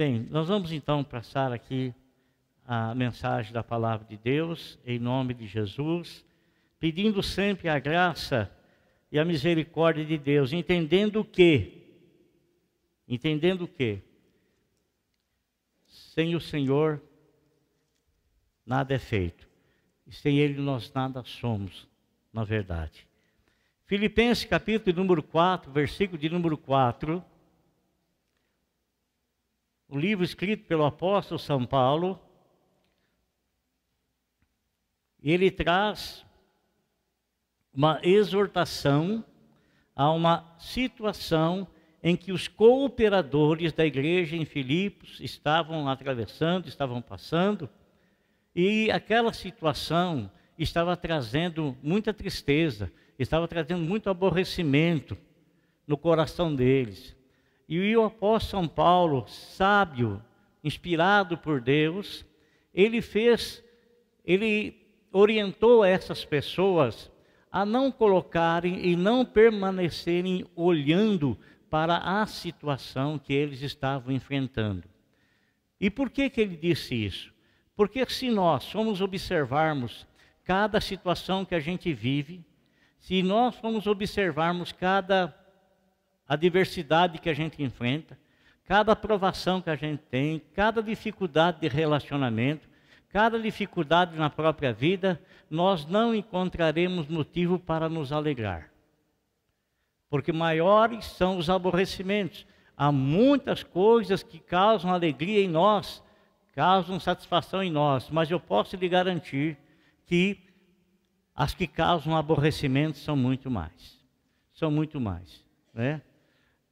Bem, nós vamos então passar aqui a mensagem da palavra de Deus, em nome de Jesus, pedindo sempre a graça e a misericórdia de Deus, entendendo que, entendendo que, sem o Senhor nada é feito, e sem Ele nós nada somos, na verdade. Filipenses capítulo número 4, versículo de número 4, o livro escrito pelo apóstolo São Paulo, ele traz uma exortação a uma situação em que os cooperadores da igreja em Filipos estavam atravessando, estavam passando, e aquela situação estava trazendo muita tristeza, estava trazendo muito aborrecimento no coração deles. E o apóstolo São Paulo, sábio, inspirado por Deus, ele fez, ele orientou essas pessoas a não colocarem e não permanecerem olhando para a situação que eles estavam enfrentando. E por que, que ele disse isso? Porque se nós formos observarmos cada situação que a gente vive, se nós formos observarmos cada a diversidade que a gente enfrenta, cada aprovação que a gente tem, cada dificuldade de relacionamento, cada dificuldade na própria vida, nós não encontraremos motivo para nos alegrar. Porque maiores são os aborrecimentos. Há muitas coisas que causam alegria em nós, causam satisfação em nós, mas eu posso lhe garantir que as que causam aborrecimento são muito mais. São muito mais. Né?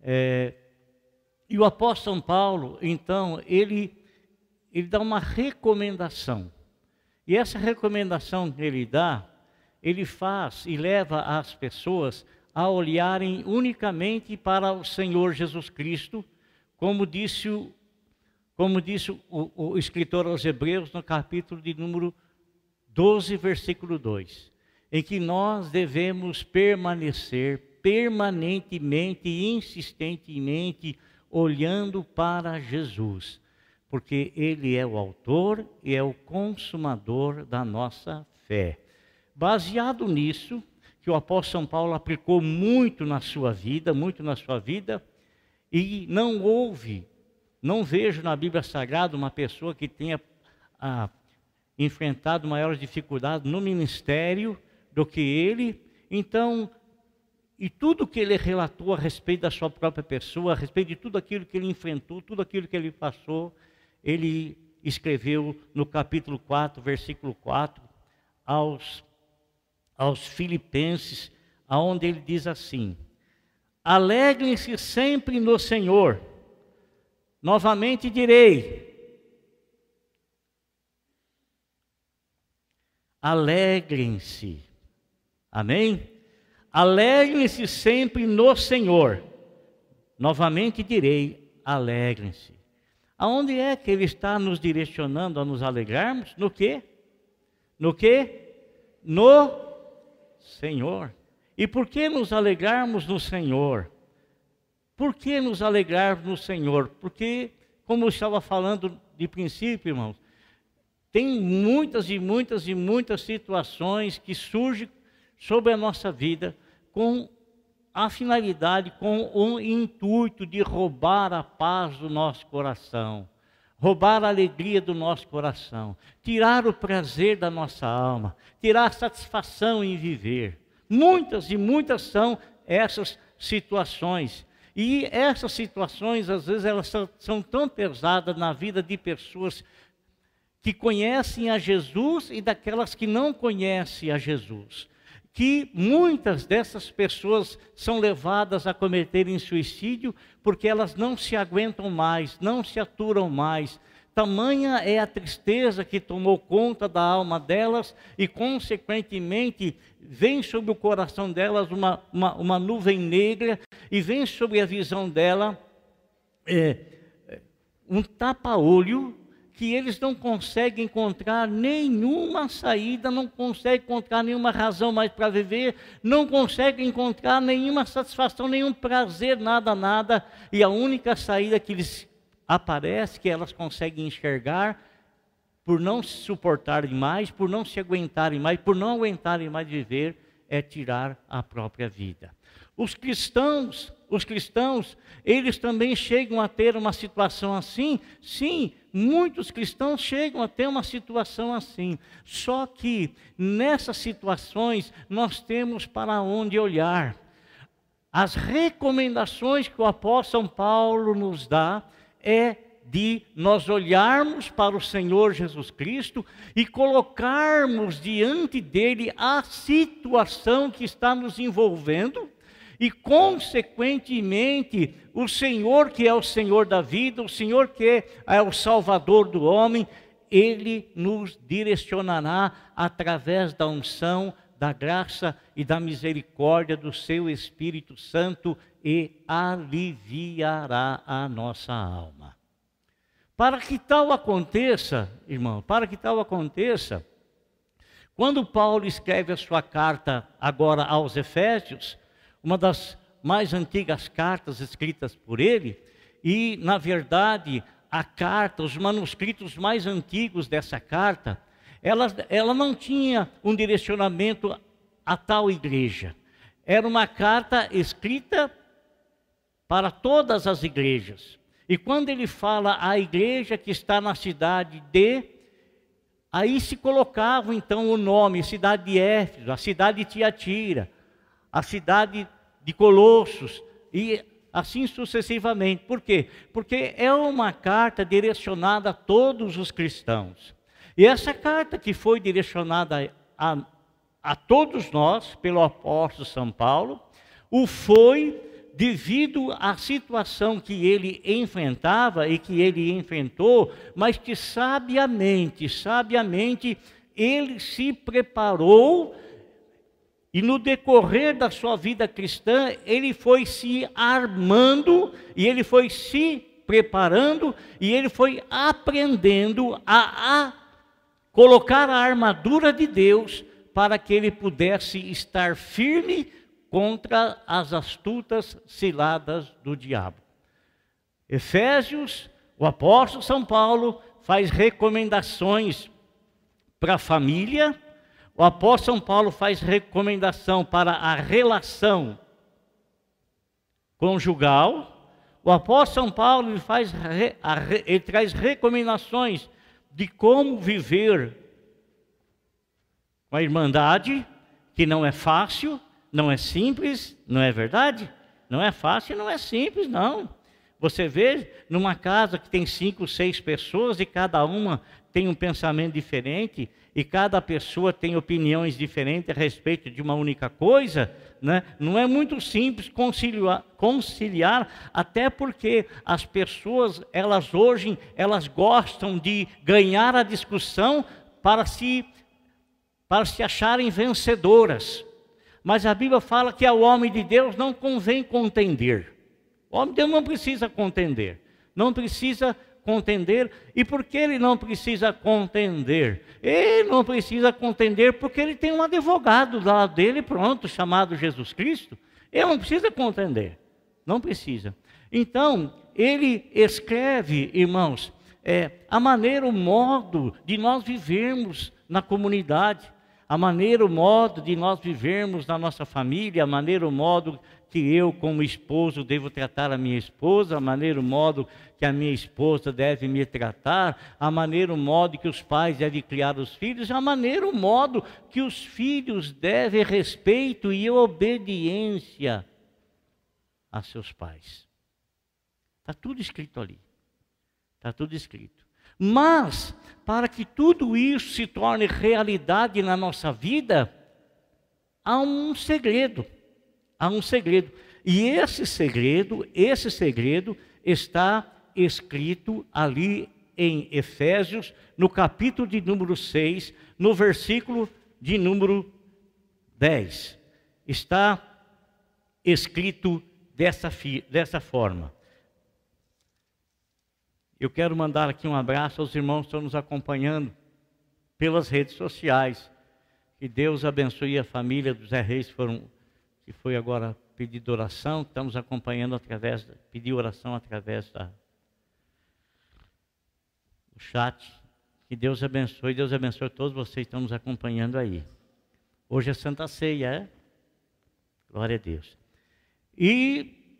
É, e o apóstolo São Paulo, então, ele, ele dá uma recomendação. E essa recomendação que ele dá, ele faz e leva as pessoas a olharem unicamente para o Senhor Jesus Cristo, como disse o, como disse o, o escritor aos Hebreus no capítulo de número 12, versículo 2, em que nós devemos permanecer permanentemente insistentemente olhando para Jesus, porque Ele é o autor e é o consumador da nossa fé. Baseado nisso, que o apóstolo São Paulo aplicou muito na sua vida, muito na sua vida, e não houve, não vejo na Bíblia Sagrada uma pessoa que tenha ah, enfrentado maiores dificuldades no ministério do que ele. Então, e tudo que ele relatou a respeito da sua própria pessoa, a respeito de tudo aquilo que ele enfrentou, tudo aquilo que ele passou, ele escreveu no capítulo 4, versículo 4, aos, aos Filipenses, aonde ele diz assim: Alegrem-se sempre no Senhor. Novamente direi: Alegrem-se. Amém? Alegrem-se sempre no Senhor. Novamente direi: alegrem-se. Aonde é que Ele está nos direcionando a nos alegrarmos? No que? No que? No Senhor. E por que nos alegrarmos no Senhor? Por que nos alegrarmos no Senhor? Porque, como eu estava falando de princípio, irmãos, tem muitas e muitas e muitas situações que surgem sobre a nossa vida com a finalidade, com o intuito de roubar a paz do nosso coração, roubar a alegria do nosso coração, tirar o prazer da nossa alma, tirar a satisfação em viver. Muitas e muitas são essas situações. E essas situações, às vezes, elas são, são tão pesadas na vida de pessoas que conhecem a Jesus e daquelas que não conhecem a Jesus que muitas dessas pessoas são levadas a cometerem suicídio porque elas não se aguentam mais, não se aturam mais. Tamanha é a tristeza que tomou conta da alma delas e, consequentemente, vem sobre o coração delas uma, uma, uma nuvem negra e vem sobre a visão dela é, um tapa-olho que eles não conseguem encontrar nenhuma saída, não conseguem encontrar nenhuma razão mais para viver, não conseguem encontrar nenhuma satisfação, nenhum prazer, nada, nada, e a única saída que eles aparece que elas conseguem enxergar por não se suportarem mais, por não se aguentarem mais, por não aguentarem mais viver, é tirar a própria vida. Os cristãos, os cristãos, eles também chegam a ter uma situação assim? Sim, muitos cristãos chegam a ter uma situação assim. Só que nessas situações nós temos para onde olhar. As recomendações que o apóstolo Paulo nos dá é de nós olharmos para o Senhor Jesus Cristo e colocarmos diante dele a situação que está nos envolvendo e, consequentemente, o Senhor que é o Senhor da vida, o Senhor que é o Salvador do homem, ele nos direcionará através da unção, da graça e da misericórdia do seu Espírito Santo e aliviará a nossa alma. Para que tal aconteça, irmão, para que tal aconteça, quando Paulo escreve a sua carta agora aos Efésios, uma das mais antigas cartas escritas por ele, e na verdade a carta, os manuscritos mais antigos dessa carta, ela, ela não tinha um direcionamento a tal igreja. Era uma carta escrita para todas as igrejas. E quando ele fala a igreja que está na cidade de, aí se colocava então o nome, cidade de Éfeso, a cidade de Tiatira, a cidade de Colossos e assim sucessivamente. Por quê? Porque é uma carta direcionada a todos os cristãos. E essa carta que foi direcionada a, a todos nós pelo apóstolo São Paulo, o foi devido à situação que ele enfrentava e que ele enfrentou, mas que sabiamente, sabiamente, ele se preparou e no decorrer da sua vida cristã, ele foi se armando e ele foi se preparando e ele foi aprendendo a, a colocar a armadura de Deus para que ele pudesse estar firme contra as astutas ciladas do diabo. Efésios, o apóstolo São Paulo faz recomendações para a família, o apóstolo São Paulo faz recomendação para a relação conjugal, o apóstolo São Paulo ele faz, ele traz recomendações de como viver com a irmandade, que não é fácil, não é simples, não é verdade? Não é fácil, não é simples, não. Você vê numa casa que tem cinco, seis pessoas e cada uma tem um pensamento diferente e cada pessoa tem opiniões diferentes a respeito de uma única coisa, né? não é muito simples conciliar, conciliar, até porque as pessoas, elas hoje, elas gostam de ganhar a discussão para se, para se acharem vencedoras. Mas a Bíblia fala que ao homem de Deus não convém contender. O homem de Deus não precisa contender. Não precisa contender. E por que ele não precisa contender? Ele não precisa contender porque ele tem um advogado do lado dele, pronto, chamado Jesus Cristo. Ele não precisa contender. Não precisa. Então, ele escreve, irmãos, é, a maneira, o modo de nós vivermos na comunidade a maneira, o modo de nós vivermos na nossa família, a maneira, o modo que eu, como esposo, devo tratar a minha esposa, a maneira, o modo que a minha esposa deve me tratar, a maneira, o modo que os pais devem criar os filhos, a maneira, o modo que os filhos devem respeito e obediência a seus pais. Está tudo escrito ali. Está tudo escrito. Mas, para que tudo isso se torne realidade na nossa vida, há um segredo. Há um segredo. E esse segredo, esse segredo está escrito ali em Efésios, no capítulo de número 6, no versículo de número 10. Está escrito dessa, dessa forma. Eu quero mandar aqui um abraço aos irmãos que estão nos acompanhando pelas redes sociais. Que Deus abençoe a família dos Zé Reis, foram, que foi agora pedido oração. Estamos acompanhando através, pedir oração através da, o chat. Que Deus abençoe, Deus abençoe todos vocês que estão nos acompanhando aí. Hoje é Santa Ceia, é? Glória a Deus. E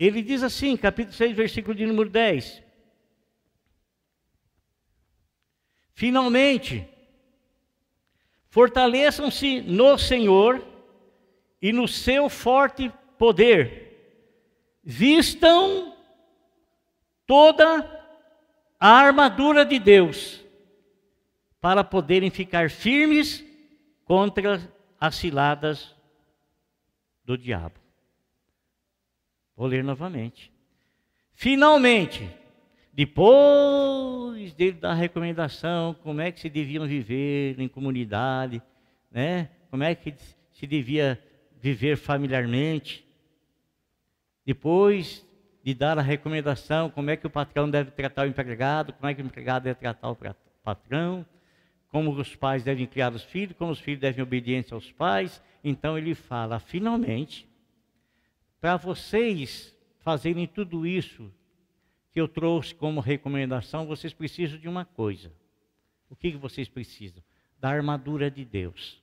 ele diz assim, capítulo 6, versículo de número 10. Finalmente, fortaleçam-se no Senhor e no seu forte poder. Vistam toda a armadura de Deus para poderem ficar firmes contra as ciladas do diabo. Vou ler novamente. Finalmente, depois dele dar recomendação, como é que se deviam viver em comunidade, né? Como é que se devia viver familiarmente. Depois de dar a recomendação, como é que o patrão deve tratar o empregado, como é que o empregado deve tratar o patrão, como os pais devem criar os filhos, como os filhos devem obediência aos pais. Então ele fala, finalmente, para vocês fazerem tudo isso que eu trouxe como recomendação, vocês precisam de uma coisa. O que, vocês precisam? Da armadura de Deus.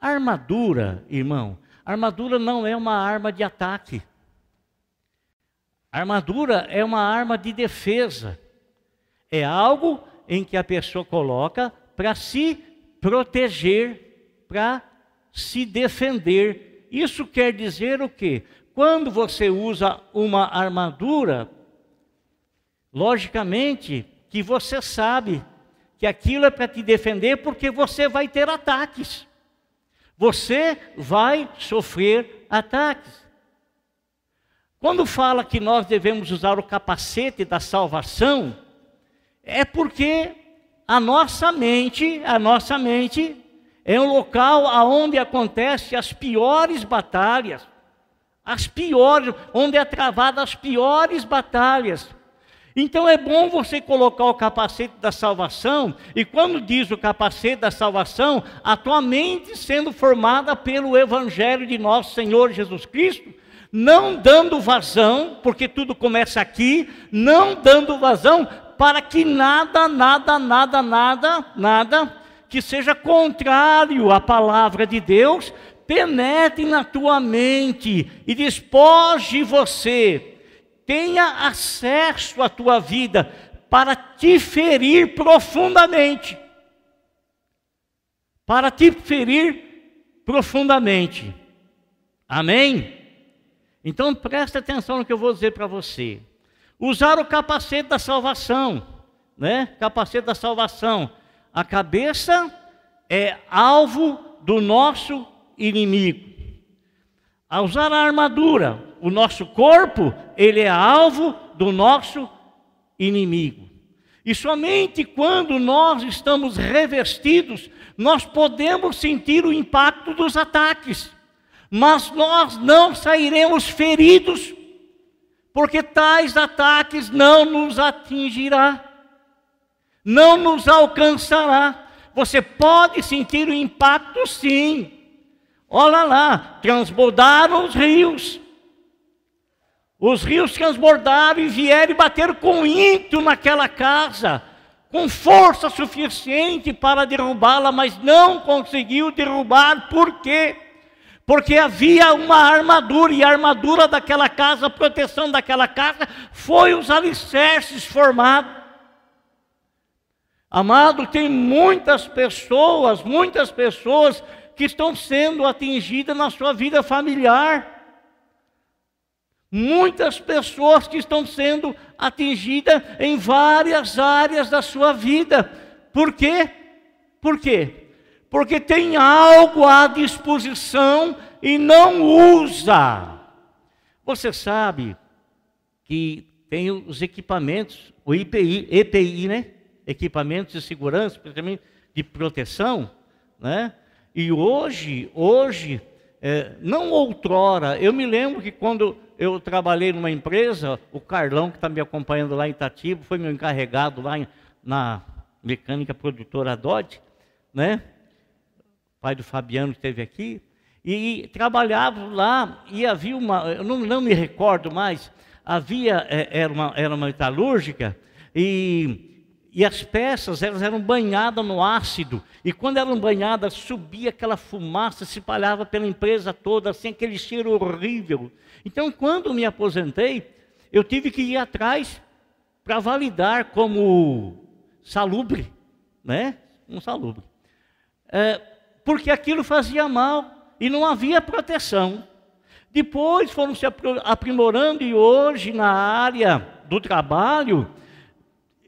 A armadura, irmão, armadura não é uma arma de ataque. Armadura é uma arma de defesa. É algo em que a pessoa coloca para se proteger, para se defender. Isso quer dizer o quê? Quando você usa uma armadura, logicamente que você sabe que aquilo é para te defender porque você vai ter ataques. Você vai sofrer ataques. Quando fala que nós devemos usar o capacete da salvação, é porque a nossa mente, a nossa mente é um local aonde acontecem as piores batalhas, as piores, onde é travada as piores batalhas. Então é bom você colocar o capacete da salvação, e quando diz o capacete da salvação, a tua mente sendo formada pelo Evangelho de nosso Senhor Jesus Cristo, não dando vazão, porque tudo começa aqui, não dando vazão para que nada, nada, nada, nada, nada que seja contrário à palavra de Deus penetre na tua mente e despoje você, tenha acesso à tua vida para te ferir profundamente. Para te ferir profundamente. Amém? Então preste atenção no que eu vou dizer para você. Usar o capacete da salvação, né? Capacete da salvação. A cabeça é alvo do nosso inimigo. A usar a armadura, o nosso corpo, ele é alvo do nosso inimigo. E somente quando nós estamos revestidos, nós podemos sentir o impacto dos ataques mas nós não sairemos feridos, porque tais ataques não nos atingirá, não nos alcançará. Você pode sentir o impacto sim. Olha lá, transbordaram os rios. Os rios transbordaram e vieram e bateram com ímpeto naquela casa, com força suficiente para derrubá-la, mas não conseguiu derrubar, por quê? porque havia uma armadura, e a armadura daquela casa, a proteção daquela casa, foi os alicerces formados. Amado, tem muitas pessoas, muitas pessoas que estão sendo atingidas na sua vida familiar. Muitas pessoas que estão sendo atingidas em várias áreas da sua vida. Por quê? Por quê? porque tem algo à disposição e não usa. Você sabe que tem os equipamentos, o IPI, EPI, né? Equipamentos de segurança, principalmente de proteção, né? E hoje, hoje, é, não outrora, eu me lembro que quando eu trabalhei numa empresa, o Carlão, que está me acompanhando lá em Itatiba, foi meu encarregado lá em, na mecânica produtora Dodge, né? pai do Fabiano esteve aqui, e, e trabalhava lá, e havia uma, eu não, não me recordo mais, havia, é, era, uma, era uma metalúrgica, E, e as peças elas eram banhadas no ácido. E quando eram banhadas, subia aquela fumaça, se espalhava pela empresa toda, assim, aquele cheiro horrível. Então, quando me aposentei, eu tive que ir atrás para validar como salubre, né? Um salubre. É, porque aquilo fazia mal e não havia proteção. Depois foram se aprimorando e hoje na área do trabalho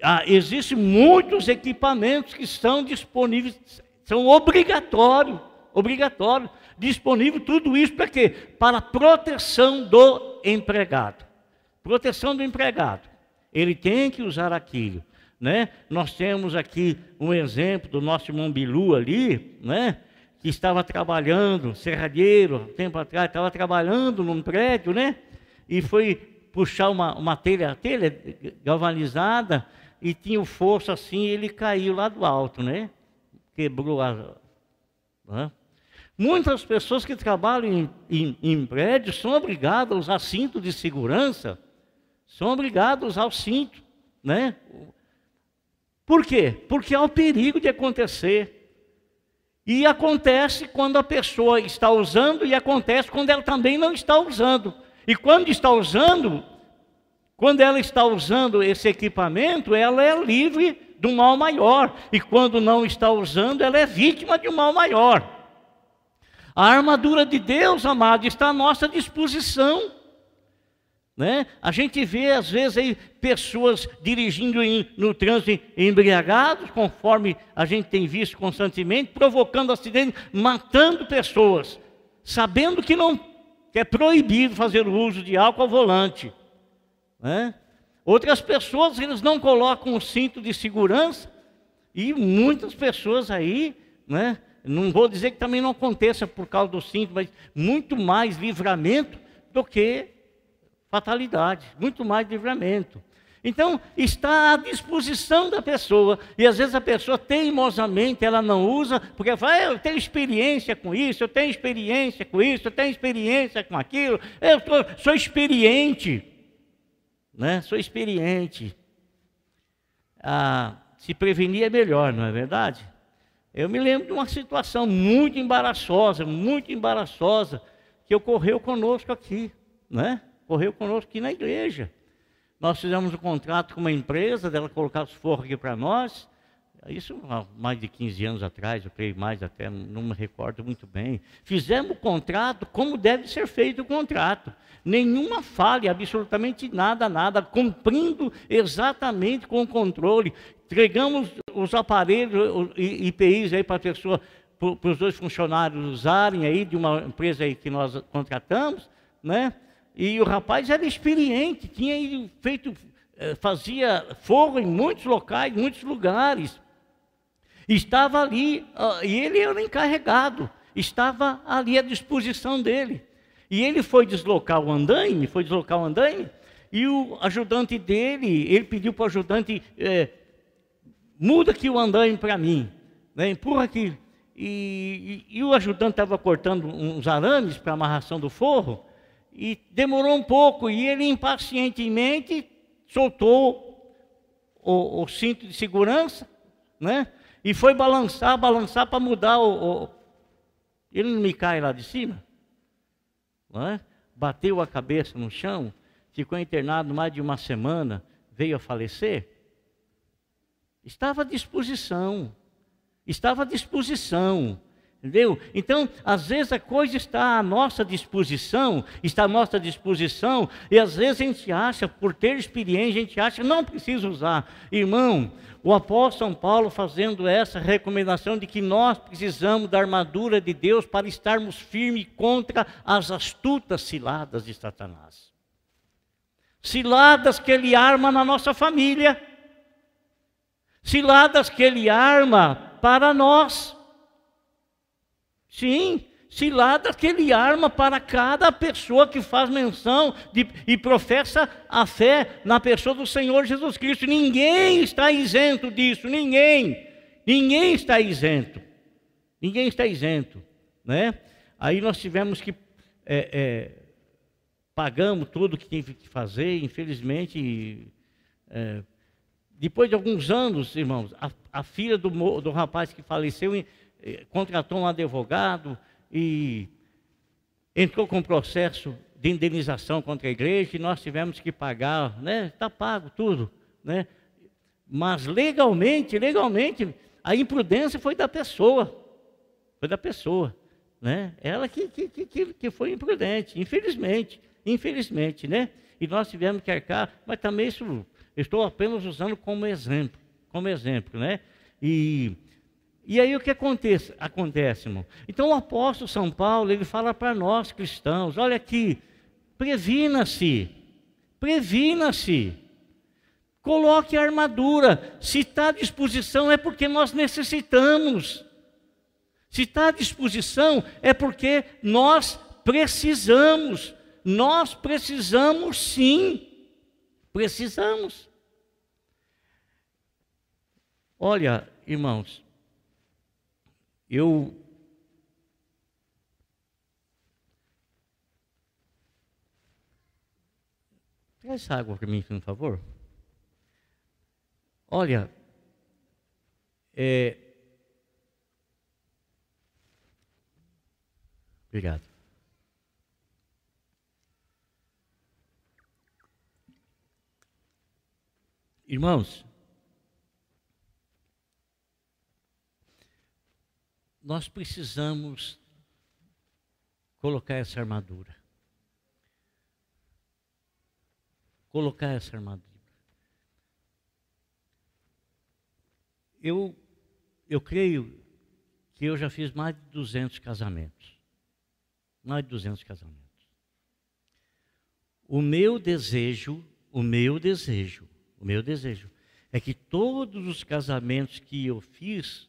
ah, existem muitos equipamentos que são disponíveis, são obrigatórios, obrigatório, disponível tudo isso para quê? Para proteção do empregado. Proteção do empregado. Ele tem que usar aquilo. Né? Nós temos aqui um exemplo do nosso irmão Bilu ali, né? que estava trabalhando, serralheiro, tempo atrás, estava trabalhando num prédio, né? E foi puxar uma, uma telha, telha galvanizada e tinha o força assim, ele caiu lá do alto, né? Quebrou a. Né? Muitas pessoas que trabalham em, em, em prédios são obrigadas a usar cinto de segurança, são obrigadas a usar o cinto, né? Por quê? Porque há o perigo de acontecer. E acontece quando a pessoa está usando e acontece quando ela também não está usando. E quando está usando, quando ela está usando esse equipamento, ela é livre do mal maior. E quando não está usando, ela é vítima de um mal maior. A armadura de Deus, amado, está à nossa disposição. Né? A gente vê, às vezes, aí, pessoas dirigindo em, no trânsito embriagados, conforme a gente tem visto constantemente, provocando acidentes, matando pessoas, sabendo que não que é proibido fazer o uso de álcool ao volante. Né? Outras pessoas, eles não colocam o cinto de segurança, e muitas pessoas aí, né? não vou dizer que também não aconteça por causa do cinto, mas muito mais livramento do que fatalidade, muito mais livramento. Então, está à disposição da pessoa, e às vezes a pessoa teimosamente ela não usa, porque fala, ah, eu tenho experiência com isso, eu tenho experiência com isso, eu tenho experiência com aquilo, eu sou, sou experiente, né? sou experiente. Ah, se prevenir é melhor, não é verdade? Eu me lembro de uma situação muito embaraçosa, muito embaraçosa, que ocorreu conosco aqui, né? correu conosco aqui na igreja. Nós fizemos um contrato com uma empresa, dela colocar os forros aqui para nós. Isso há mais de 15 anos atrás, eu creio mais até, não me recordo muito bem. Fizemos o contrato como deve ser feito o contrato. Nenhuma falha, absolutamente nada, nada, cumprindo exatamente com o controle. Entregamos os aparelhos IPIs aí para a pessoa, para os dois funcionários usarem aí de uma empresa aí que nós contratamos, né? E o rapaz era experiente, tinha feito, eh, fazia fogo em muitos locais, muitos lugares. Estava ali, e ele era encarregado, estava ali à disposição dele. E ele foi deslocar o andaime, foi deslocar o andaime, e o ajudante dele, ele pediu para o ajudante, é, muda aqui o andaime para mim, né, empurra aqui. E, e, e o ajudante estava cortando uns arames para amarração do forro, e demorou um pouco, e ele impacientemente soltou o, o cinto de segurança, né? E foi balançar, balançar para mudar o, o, Ele não me cai lá de cima. É? Bateu a cabeça no chão, ficou internado mais de uma semana, veio a falecer. Estava à disposição. Estava à disposição. Entendeu? Então, às vezes a coisa está à nossa disposição, está à nossa disposição, e às vezes a gente acha, por ter experiência, a gente acha, não precisa usar. Irmão, o apóstolo São Paulo fazendo essa recomendação de que nós precisamos da armadura de Deus para estarmos firmes contra as astutas ciladas de Satanás. Ciladas que ele arma na nossa família, ciladas que ele arma para nós. Sim, ciladas que ele arma para cada pessoa que faz menção de, e professa a fé na pessoa do Senhor Jesus Cristo. Ninguém está isento disso, ninguém. Ninguém está isento. Ninguém está isento. Né? Aí nós tivemos que. É, é, pagamos tudo que tinha que fazer, infelizmente. É, depois de alguns anos, irmãos, a, a filha do, do rapaz que faleceu contratou um advogado e entrou com um processo de indenização contra a igreja e nós tivemos que pagar, né? Está pago tudo, né? Mas legalmente, legalmente, a imprudência foi da pessoa, foi da pessoa, né? Ela que, que, que, que foi imprudente, infelizmente, infelizmente, né? E nós tivemos que arcar, mas também isso estou apenas usando como exemplo, como exemplo, né? E e aí o que acontece, acontece, irmão? Então o apóstolo São Paulo, ele fala para nós cristãos, olha aqui, previna-se, previna-se, coloque a armadura, se está à disposição é porque nós necessitamos, se está à disposição é porque nós precisamos, nós precisamos sim, precisamos. Olha, irmãos, eu Traz essa água para mim, por favor. Olha, é... obrigado. Irmãos, nós precisamos colocar essa armadura. Colocar essa armadura. Eu, eu creio que eu já fiz mais de 200 casamentos. Mais de 200 casamentos. O meu desejo, o meu desejo, o meu desejo é que todos os casamentos que eu fiz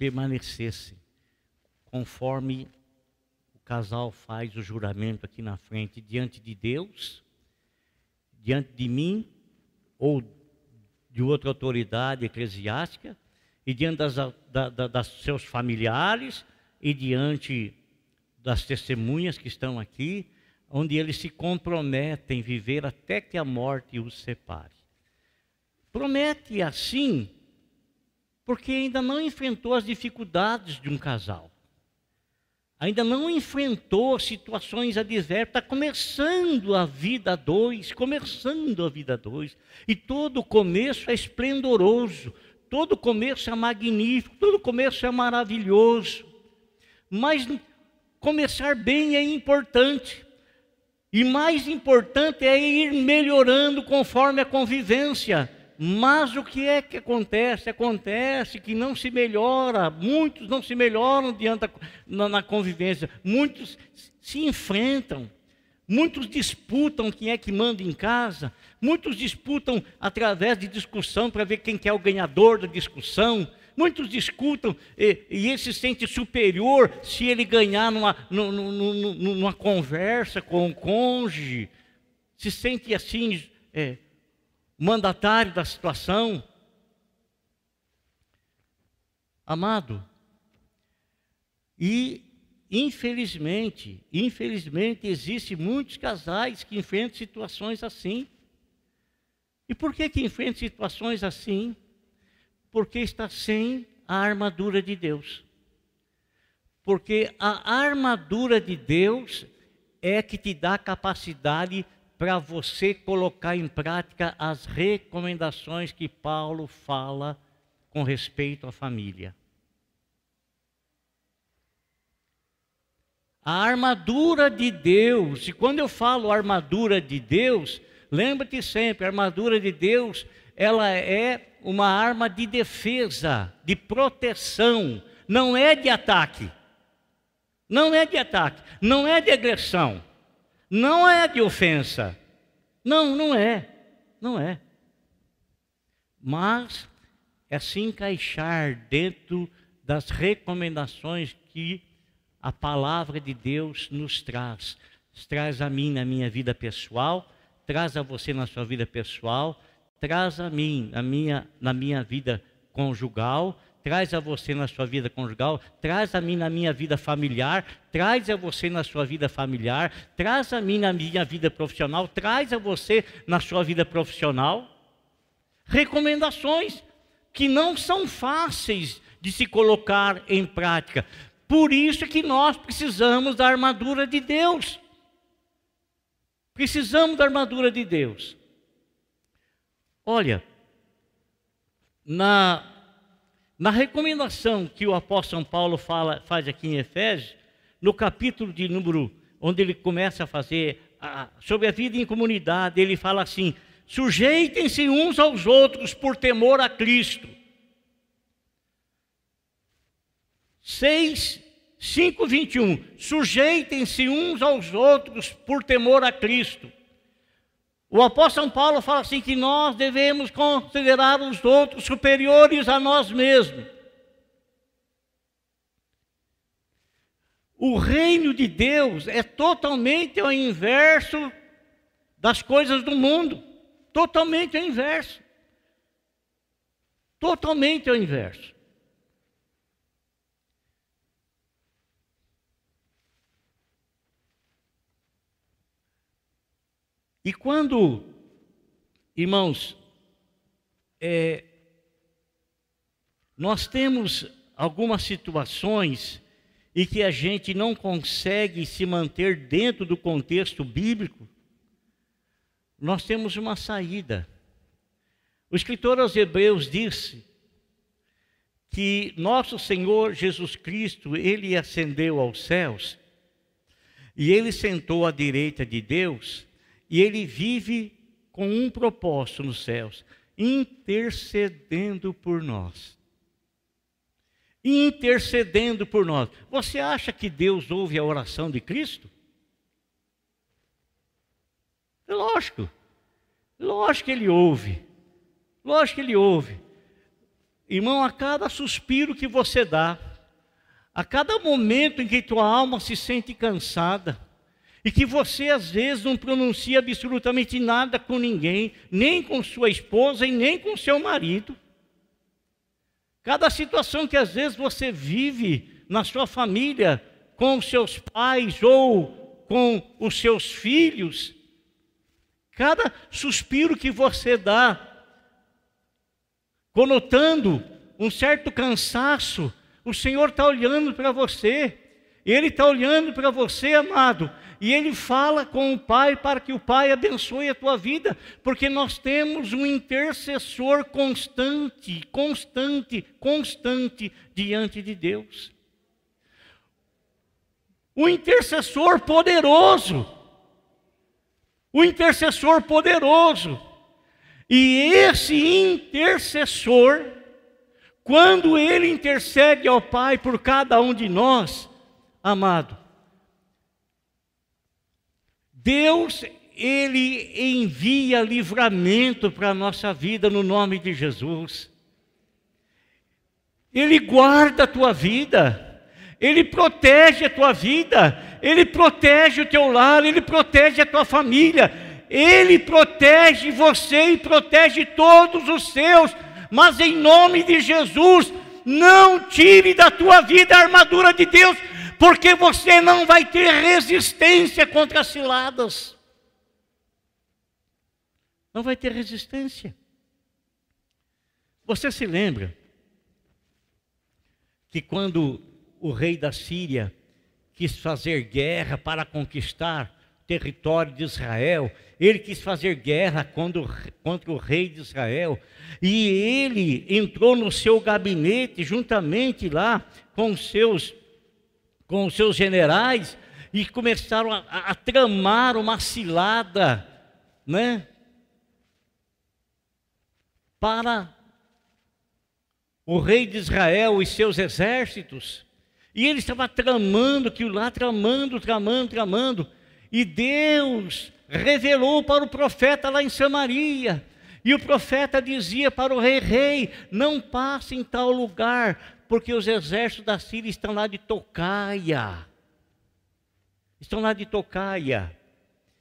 permanecessem conforme o casal faz o juramento aqui na frente, diante de Deus, diante de mim ou de outra autoridade eclesiástica, e diante das, da, da, das seus familiares e diante das testemunhas que estão aqui, onde eles se comprometem a viver até que a morte os separe. Promete assim porque ainda não enfrentou as dificuldades de um casal. Ainda não enfrentou situações adversas, está começando a vida dois, começando a vida dois. E todo começo é esplendoroso, todo começo é magnífico, todo começo é maravilhoso. Mas começar bem é importante. E mais importante é ir melhorando conforme a convivência. Mas o que é que acontece? Acontece que não se melhora, muitos não se melhoram diante da, na, na convivência, muitos se enfrentam, muitos disputam quem é que manda em casa, muitos disputam através de discussão para ver quem que é o ganhador da discussão, muitos discutam e, e ele se sente superior se ele ganhar numa, numa, numa, numa conversa com o cônjuge, se sente assim. É, mandatário da situação. Amado, e infelizmente, infelizmente existem muitos casais que enfrentam situações assim. E por que que enfrentam situações assim? Porque está sem a armadura de Deus. Porque a armadura de Deus é que te dá capacidade para você colocar em prática as recomendações que Paulo fala com respeito à família. A armadura de Deus, e quando eu falo armadura de Deus, lembre-te sempre, a armadura de Deus, ela é uma arma de defesa, de proteção, não é de ataque. Não é de ataque, não é de agressão. Não é de ofensa. Não, não é. Não é. Mas é se encaixar dentro das recomendações que a palavra de Deus nos traz. Traz a mim na minha vida pessoal, traz a você na sua vida pessoal, traz a mim na minha, na minha vida conjugal, traz a você na sua vida conjugal, traz a mim na minha vida familiar, traz a você na sua vida familiar, traz a mim na minha vida profissional, traz a você na sua vida profissional. recomendações que não são fáceis de se colocar em prática. Por isso que nós precisamos da armadura de Deus. Precisamos da armadura de Deus. Olha, na, na recomendação que o apóstolo Paulo fala, faz aqui em Efésios, no capítulo de número, onde ele começa a fazer a, sobre a vida em comunidade, ele fala assim: sujeitem-se uns aos outros por temor a Cristo. 6, 5, 21. Sujeitem-se uns aos outros por temor a Cristo. O apóstolo São Paulo fala assim que nós devemos considerar os outros superiores a nós mesmos. O reino de Deus é totalmente ao inverso das coisas do mundo. Totalmente ao inverso. Totalmente ao inverso. E quando, irmãos, é, nós temos algumas situações e que a gente não consegue se manter dentro do contexto bíblico, nós temos uma saída. O escritor aos Hebreus disse que nosso Senhor Jesus Cristo, ele ascendeu aos céus e ele sentou à direita de Deus e ele vive com um propósito nos céus, intercedendo por nós. Intercedendo por nós. Você acha que Deus ouve a oração de Cristo? É lógico. Lógico que ele ouve. Lógico que ele ouve. Irmão, a cada suspiro que você dá, a cada momento em que tua alma se sente cansada, e que você às vezes não pronuncia absolutamente nada com ninguém, nem com sua esposa e nem com seu marido. Cada situação que às vezes você vive na sua família, com seus pais ou com os seus filhos, cada suspiro que você dá, conotando um certo cansaço, o Senhor está olhando para você, Ele está olhando para você, amado, e ele fala com o Pai para que o Pai abençoe a tua vida, porque nós temos um intercessor constante, constante, constante diante de Deus. O intercessor poderoso. O intercessor poderoso. E esse intercessor, quando ele intercede ao Pai por cada um de nós, amado, Deus, Ele envia livramento para a nossa vida no nome de Jesus. Ele guarda a tua vida, Ele protege a tua vida, Ele protege o teu lar, Ele protege a tua família, Ele protege você e protege todos os seus, mas em nome de Jesus, não tire da tua vida a armadura de Deus, porque você não vai ter resistência contra as ciladas. Não vai ter resistência. Você se lembra que quando o rei da Síria quis fazer guerra para conquistar território de Israel, ele quis fazer guerra contra o rei de Israel, e ele entrou no seu gabinete juntamente lá com os seus com os seus generais e começaram a, a, a tramar uma cilada, né? Para o rei de Israel e seus exércitos. E ele estava tramando aquilo lá, tramando, tramando, tramando. E Deus revelou para o profeta lá em Samaria. E o profeta dizia para o rei: Rei, não passe em tal lugar, porque os exércitos da Síria estão lá de tocaia. Estão lá de tocaia.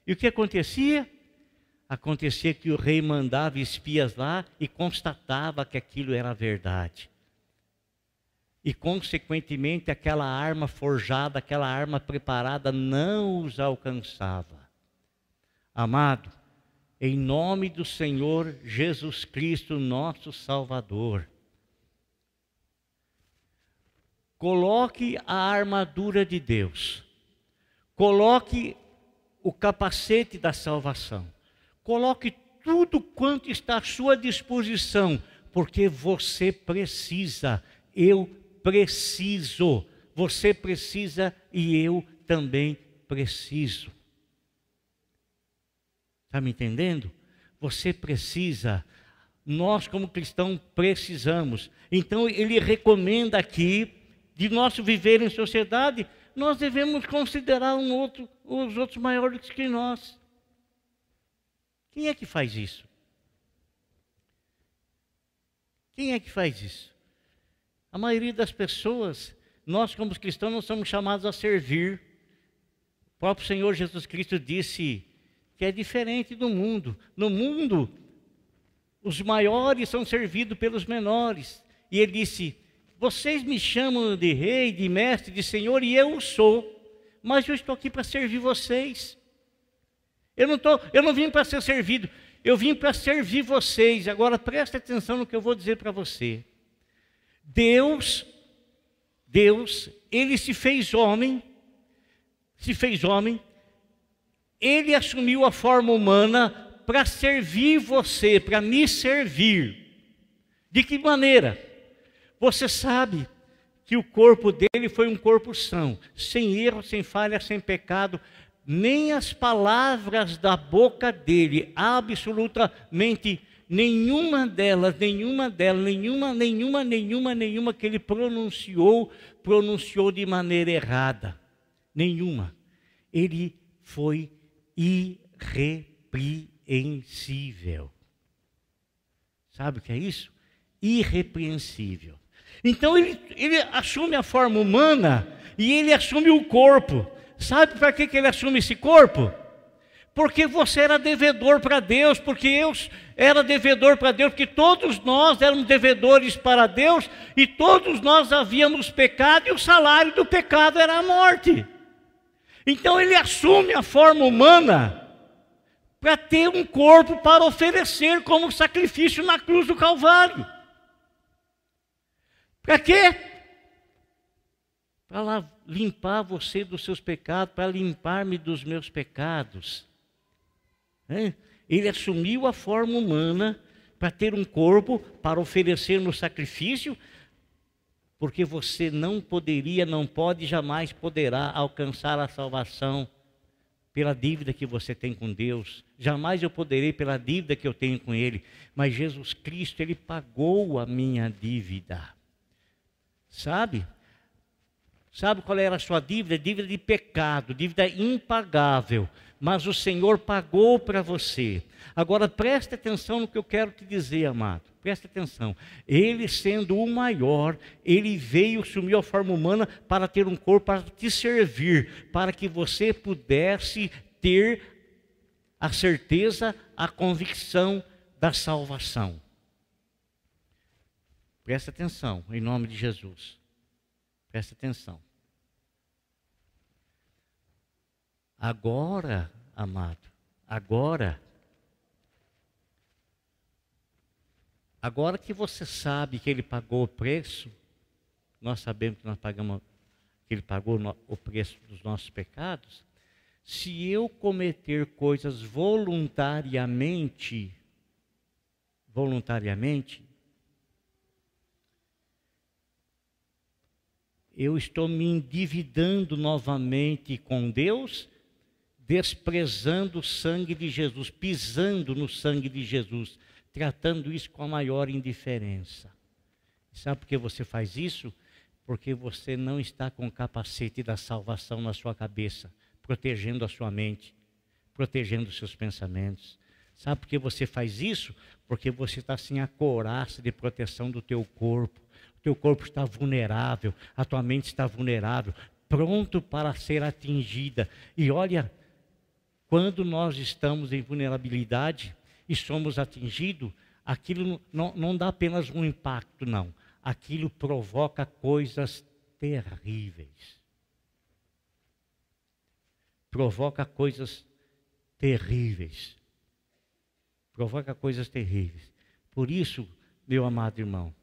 E o que acontecia? Acontecia que o rei mandava espias lá e constatava que aquilo era verdade. E, consequentemente, aquela arma forjada, aquela arma preparada não os alcançava. Amado, em nome do Senhor Jesus Cristo, nosso Salvador. Coloque a armadura de Deus. Coloque o capacete da salvação. Coloque tudo quanto está à sua disposição, porque você precisa, eu preciso, você precisa e eu também preciso. Está me entendendo? Você precisa, nós como cristãos precisamos. Então ele recomenda aqui, de nosso viver em sociedade, nós devemos considerar um outro, os outros maiores que nós. Quem é que faz isso? Quem é que faz isso? A maioria das pessoas, nós como cristãos não somos chamados a servir. O próprio Senhor Jesus Cristo disse que é diferente do mundo. No mundo, os maiores são servidos pelos menores. E ele disse: Vocês me chamam de rei, de mestre, de senhor, e eu sou. Mas eu estou aqui para servir vocês. Eu não, tô, eu não vim para ser servido, eu vim para servir vocês. Agora preste atenção no que eu vou dizer para você. Deus, Deus, ele se fez homem, se fez homem, ele assumiu a forma humana para servir você, para me servir. De que maneira? Você sabe que o corpo dele foi um corpo são, sem erro, sem falha, sem pecado, nem as palavras da boca dele, absolutamente nenhuma delas, nenhuma delas, nenhuma, nenhuma, nenhuma, nenhuma que ele pronunciou, pronunciou de maneira errada. Nenhuma. Ele foi irrepreensível. Sabe o que é isso? Irrepreensível. Então ele, ele assume a forma humana e ele assume o corpo. Sabe para que, que ele assume esse corpo? Porque você era devedor para Deus, porque eu era devedor para Deus, porque todos nós éramos devedores para Deus e todos nós havíamos pecado e o salário do pecado era a morte. Então ele assume a forma humana para ter um corpo para oferecer como sacrifício na cruz do Calvário. Para quê? Para limpar você dos seus pecados, para limpar-me dos meus pecados. Ele assumiu a forma humana para ter um corpo para oferecer no sacrifício, porque você não poderia, não pode, jamais poderá alcançar a salvação pela dívida que você tem com Deus. Jamais eu poderei pela dívida que eu tenho com Ele. Mas Jesus Cristo, Ele pagou a minha dívida. Sabe? Sabe qual era a sua dívida? Dívida de pecado, dívida impagável. Mas o Senhor pagou para você. Agora preste atenção no que eu quero te dizer, amado. Preste atenção. Ele, sendo o maior, ele veio, assumiu a forma humana para ter um corpo, para te servir, para que você pudesse ter a certeza, a convicção da salvação. Preste atenção, em nome de Jesus. Preste atenção. Agora, amado, agora, agora que você sabe que ele pagou o preço, nós sabemos que nós pagamos, que ele pagou o preço dos nossos pecados. Se eu cometer coisas voluntariamente, voluntariamente, eu estou me endividando novamente com Deus desprezando o sangue de Jesus, pisando no sangue de Jesus, tratando isso com a maior indiferença. Sabe por que você faz isso? Porque você não está com o capacete da salvação na sua cabeça, protegendo a sua mente, protegendo os seus pensamentos. Sabe por que você faz isso? Porque você está sem a couraça de proteção do teu corpo. Teu corpo está vulnerável, a tua mente está vulnerável, pronto para ser atingida. E olha, quando nós estamos em vulnerabilidade e somos atingidos, aquilo não, não dá apenas um impacto, não. Aquilo provoca coisas terríveis. Provoca coisas terríveis. provoca coisas terríveis. Por isso, meu amado irmão,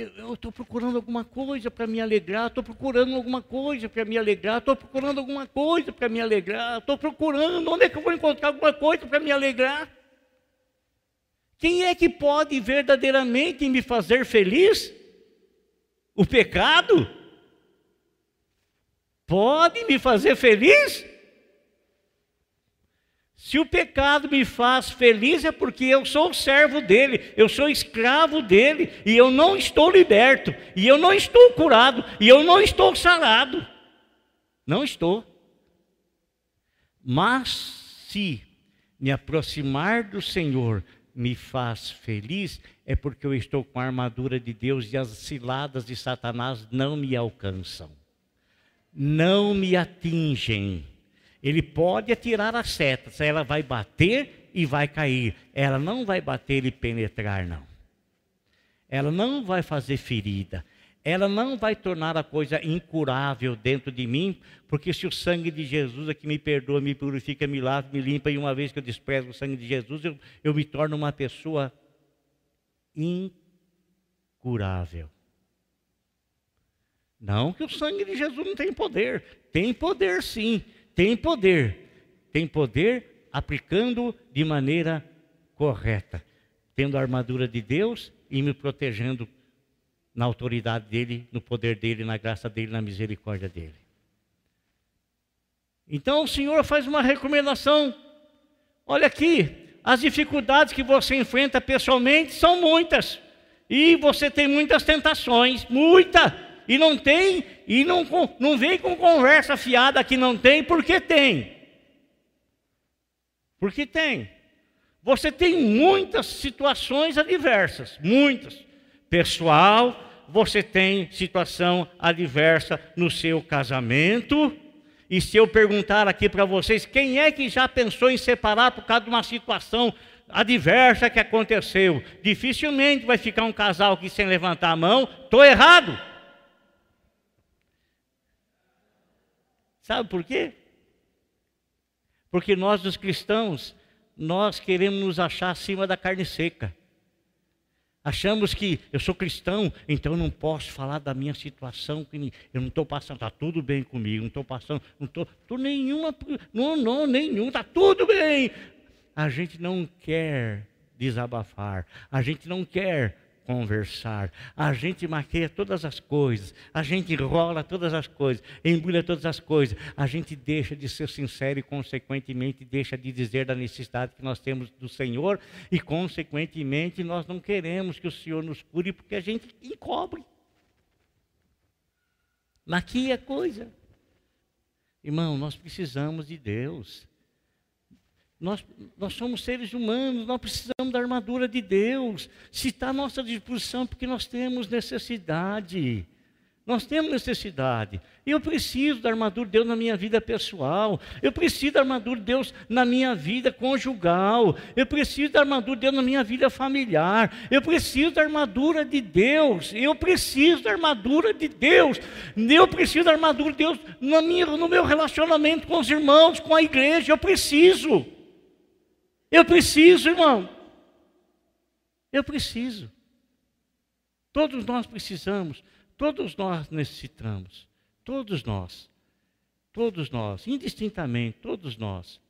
eu estou procurando alguma coisa para me alegrar, estou procurando alguma coisa para me alegrar, estou procurando alguma coisa para me alegrar, estou procurando, onde é que eu vou encontrar alguma coisa para me alegrar? Quem é que pode verdadeiramente me fazer feliz? O pecado? Pode me fazer feliz? Se o pecado me faz feliz é porque eu sou servo dele, eu sou escravo dele, e eu não estou liberto, e eu não estou curado, e eu não estou sarado. Não estou. Mas se me aproximar do Senhor me faz feliz, é porque eu estou com a armadura de Deus e as ciladas de Satanás não me alcançam, não me atingem. Ele pode atirar as setas, ela vai bater e vai cair. Ela não vai bater e penetrar, não. Ela não vai fazer ferida. Ela não vai tornar a coisa incurável dentro de mim, porque se o sangue de Jesus é que me perdoa, me purifica, me lava, me limpa, e uma vez que eu desprezo o sangue de Jesus, eu, eu me torno uma pessoa incurável. Não que o sangue de Jesus não tem poder, tem poder sim, tem poder, tem poder aplicando de maneira correta, tendo a armadura de Deus e me protegendo na autoridade dele, no poder dele, na graça dele, na misericórdia dele. Então o Senhor faz uma recomendação. Olha aqui, as dificuldades que você enfrenta pessoalmente são muitas. E você tem muitas tentações, muita e não tem, e não, não vem com conversa fiada que não tem, porque tem. Porque tem. Você tem muitas situações adversas, muitas. Pessoal, você tem situação adversa no seu casamento. E se eu perguntar aqui para vocês, quem é que já pensou em separar por causa de uma situação adversa que aconteceu? Dificilmente vai ficar um casal aqui sem levantar a mão. Estou errado. Sabe por quê? Porque nós, os cristãos, nós queremos nos achar acima da carne seca. Achamos que eu sou cristão, então eu não posso falar da minha situação, que eu não estou passando, está tudo bem comigo, não estou passando, não estou nenhuma, não, não, nenhum, está tudo bem. A gente não quer desabafar, a gente não quer conversar. A gente maqueia todas as coisas, a gente enrola todas as coisas, embrulha todas as coisas. A gente deixa de ser sincero e, consequentemente, deixa de dizer da necessidade que nós temos do Senhor e, consequentemente, nós não queremos que o Senhor nos cure porque a gente encobre. Maquia coisa. Irmão, nós precisamos de Deus. Nós, nós somos seres humanos, nós precisamos da armadura de Deus. Se está à nossa disposição, porque nós temos necessidade. Nós temos necessidade. Eu preciso da armadura de Deus na minha vida pessoal. Eu preciso da armadura de Deus na minha vida conjugal. Eu preciso da armadura de Deus na minha vida familiar. Eu preciso da armadura de Deus. Eu preciso da armadura de Deus. Eu preciso da armadura de Deus no meu relacionamento com os irmãos, com a igreja. Eu preciso. Eu preciso, irmão. Eu preciso. Todos nós precisamos, todos nós necessitamos, todos nós, todos nós, indistintamente, todos nós.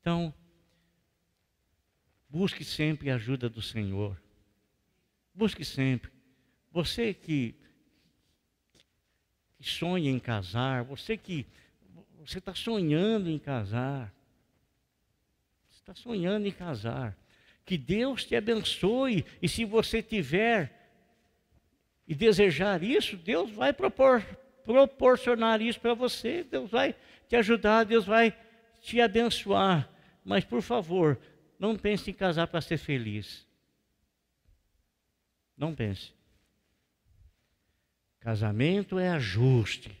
Então, busque sempre a ajuda do Senhor. Busque sempre. Você que, que sonha em casar, você que você está sonhando em casar, está sonhando em casar. Que Deus te abençoe. E se você tiver e desejar isso, Deus vai propor, proporcionar isso para você. Deus vai te ajudar, Deus vai te abençoar. Mas, por favor, não pense em casar para ser feliz. Não pense. Casamento é ajuste.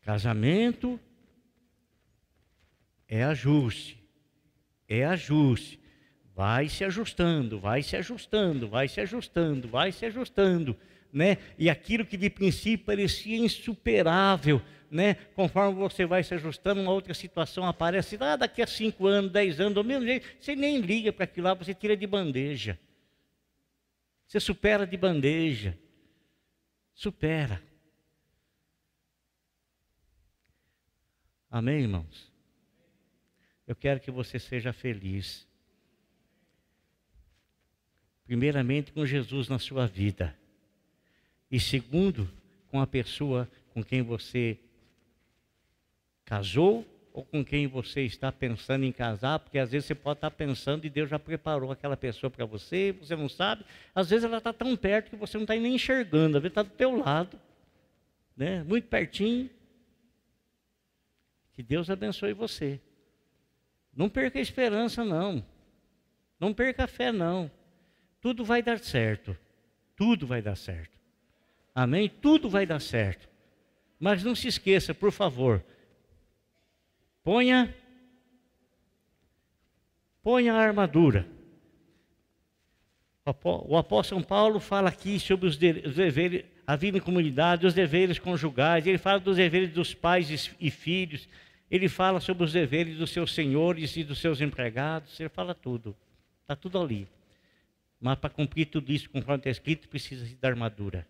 Casamento é ajuste é ajuste. vai se ajustando, vai se ajustando, vai se ajustando, vai se ajustando, né? E aquilo que de princípio parecia insuperável, né? Conforme você vai se ajustando, uma outra situação aparece, ah, daqui a cinco anos, dez anos, do mesmo jeito, você nem liga para aquilo lá, você tira de bandeja. Você supera de bandeja. Supera. Amém, irmãos? Eu quero que você seja feliz. Primeiramente, com Jesus na sua vida. E segundo, com a pessoa com quem você casou ou com quem você está pensando em casar, porque às vezes você pode estar pensando e Deus já preparou aquela pessoa para você, você não sabe. Às vezes ela está tão perto que você não está nem enxergando, às vezes está do teu lado, né? muito pertinho. Que Deus abençoe você. Não perca a esperança, não. Não perca a fé, não. Tudo vai dar certo. Tudo vai dar certo. Amém? Tudo vai dar certo. Mas não se esqueça, por favor. Ponha ponha a armadura. O apóstolo Paulo fala aqui sobre os deveres, a vida em comunidade, os deveres conjugais, ele fala dos deveres dos pais e filhos, ele fala sobre os deveres dos seus senhores e dos seus empregados, ele fala tudo, está tudo ali. Mas para cumprir tudo isso, conforme está escrito, precisa da armadura.